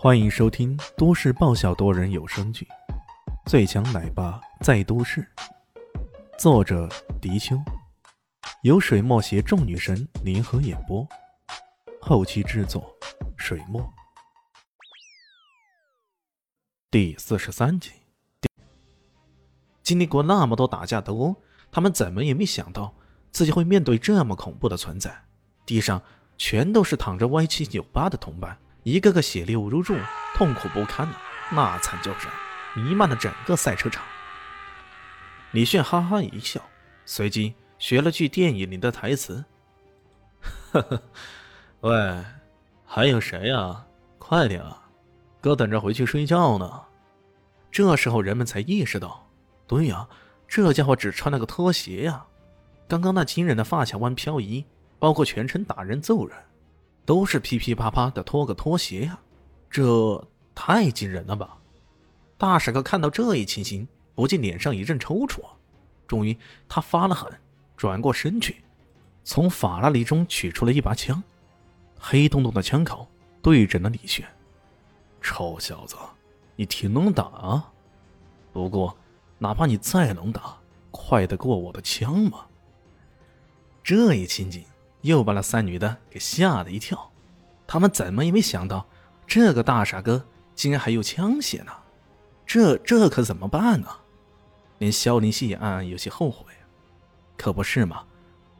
欢迎收听都市爆笑多人有声剧《最强奶爸在都市》，作者：迪秋，由水墨携众女神联合演播，后期制作：水墨。第四十三集，经历过那么多打架斗殴，他们怎么也没想到自己会面对这么恐怖的存在。地上全都是躺着歪七扭八的同伴。一个个血流如注，痛苦不堪呐！那惨叫声弥漫了整个赛车场。李炫哈哈一笑，随即学了句电影里的台词：“呵呵，喂，还有谁呀？快点啊，哥等着回去睡觉呢。”这时候人们才意识到，对呀，这家伙只穿了个拖鞋呀！刚刚那惊人的发卡弯漂移，包括全程打人揍人。都是噼噼啪啪的脱个拖鞋呀，这太惊人了吧！大傻哥看到这一情形，不禁脸上一阵抽搐。终于，他发了狠，转过身去，从法拉利中取出了一把枪，黑洞洞的枪口对准了李炫。臭小子，你挺能打啊！不过，哪怕你再能打，快得过我的枪吗？这一情景。又把那三女的给吓了一跳，他们怎么也没想到，这个大傻哥竟然还有枪械呢，这这可怎么办呢？连萧林希也暗暗有些后悔，可不是嘛？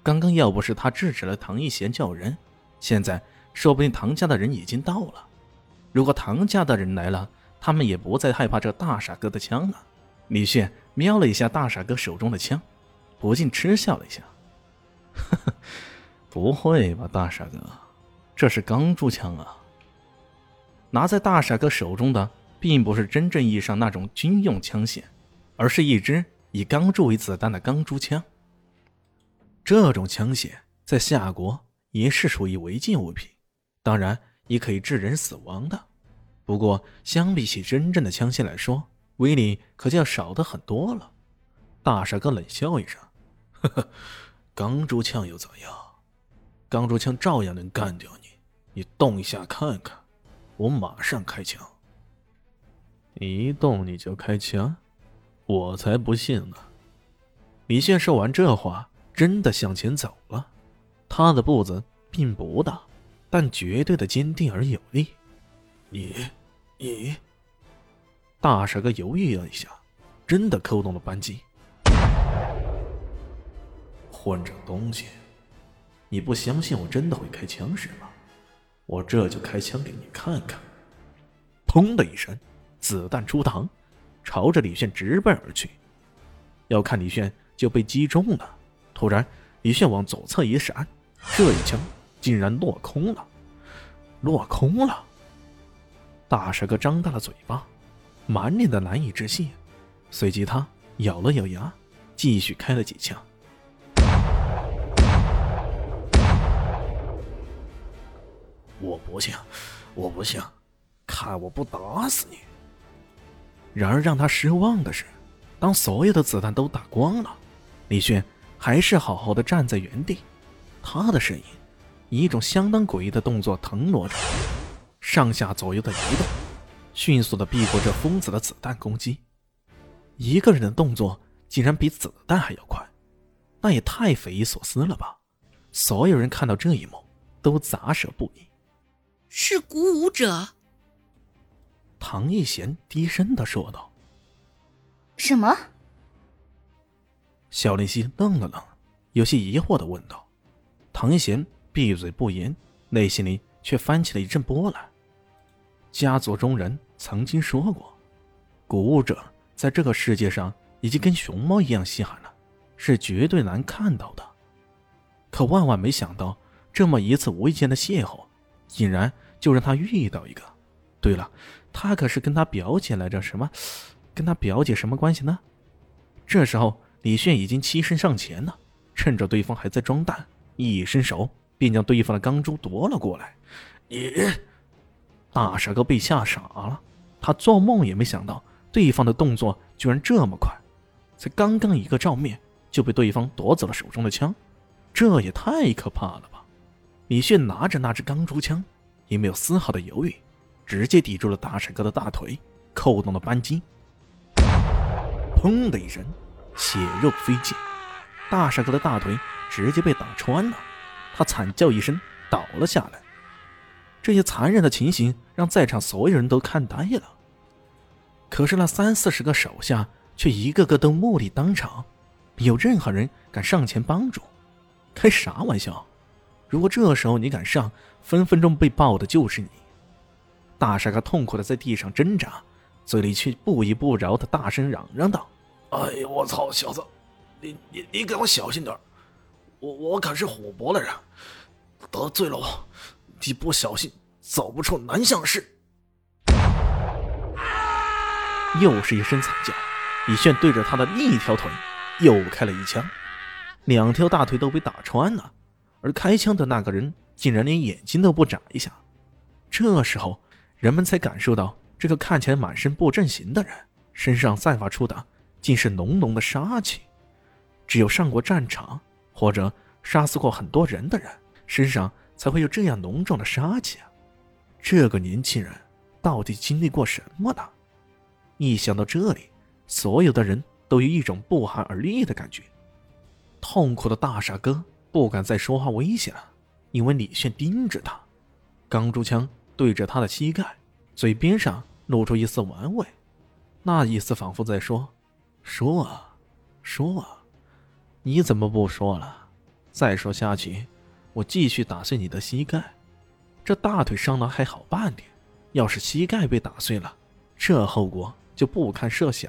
刚刚要不是他制止了唐一贤叫人，现在说不定唐家的人已经到了。如果唐家的人来了，他们也不再害怕这大傻哥的枪了。李炫瞄了一下大傻哥手中的枪，不禁嗤笑了一下，呵呵。不会吧，大傻哥，这是钢珠枪啊！拿在大傻哥手中的，并不是真正意义上那种军用枪械，而是一支以钢珠为子弹的钢珠枪。这种枪械在夏国也是属于违禁物品，当然也可以致人死亡的。不过，相比起真正的枪械来说，威力可就要少的很多了。大傻哥冷笑一声：“呵呵，钢珠枪又怎样？”钢珠枪照样能干掉你，你动一下看看，我马上开枪。一动你就开枪，我才不信呢！李现说完这话，真的向前走了。他的步子并不大，但绝对的坚定而有力。你，你，大傻哥犹豫了一下，真的扣动了扳机。混账东西！你不相信我真的会开枪是吗？我这就开枪给你看看！砰的一声，子弹出膛，朝着李炫直奔而去。要看李炫就被击中了。突然，李炫往左侧一闪，这一枪竟然落空了，落空了！大帅哥张大了嘴巴，满脸的难以置信。随即，他咬了咬牙，继续开了几枪。我不信，我不信，看我不打死你！然而让他失望的是，当所有的子弹都打光了，李炫还是好好的站在原地。他的身影以一种相当诡异的动作腾挪着，上下左右的移动，迅速的避过这疯子的子弹攻击。一个人的动作竟然比子弹还要快，那也太匪夷所思了吧！所有人看到这一幕，都咂舌不已。是鼓舞者，唐一贤低声的说道：“什么？”小林夕愣了愣，有些疑惑的问道。唐一贤闭嘴不言，内心里却翻起了一阵波澜。家族中人曾经说过，鼓舞者在这个世界上已经跟熊猫一样稀罕了，是绝对难看到的。可万万没想到，这么一次无意间的邂逅。竟然就让他遇到一个。对了，他可是跟他表姐来着，什么？跟他表姐什么关系呢？这时候，李炫已经欺身上前了，趁着对方还在装弹，一伸手便将对方的钢珠夺了过来。你，大傻哥被吓傻了，他做梦也没想到对方的动作居然这么快，才刚刚一个照面就被对方夺走了手中的枪，这也太可怕了吧！李炫拿着那支钢珠枪，也没有丝毫的犹豫，直接抵住了大帅哥的大腿，扣动了扳机。砰的一声，血肉飞溅，大帅哥的大腿直接被打穿了，他惨叫一声倒了下来。这些残忍的情形让在场所有人都看呆了。可是那三四十个手下却一个个都目力当场，没有任何人敢上前帮助。开啥玩笑？如果这时候你敢上，分分钟被爆的就是你。大傻哥痛苦的在地上挣扎，嘴里却不依不饶的大声嚷嚷道：“哎呀，我操，小子，你你你给我小心点我我可是虎伯的人，得罪了我，你不小心走不出南向市。”又是一声惨叫，李炫对着他的另一条腿又开了一枪，两条大腿都被打穿了，而开枪的那个人竟然连眼睛都不眨一下。这时候。人们才感受到，这个看起来满身不正形的人身上散发出的，竟是浓浓的杀气。只有上过战场或者杀死过很多人的人，身上才会有这样浓重的杀气啊！这个年轻人到底经历过什么呢？一想到这里，所有的人都有一种不寒而栗的感觉。痛苦的大傻哥不敢再说话威胁了，因为李炫盯着他，钢珠枪。对着他的膝盖，嘴边上露出一丝玩味，那意思仿佛在说：“说啊，说啊，你怎么不说了？再说下去，我继续打碎你的膝盖。这大腿伤了还好办点，要是膝盖被打碎了，这后果就不堪设想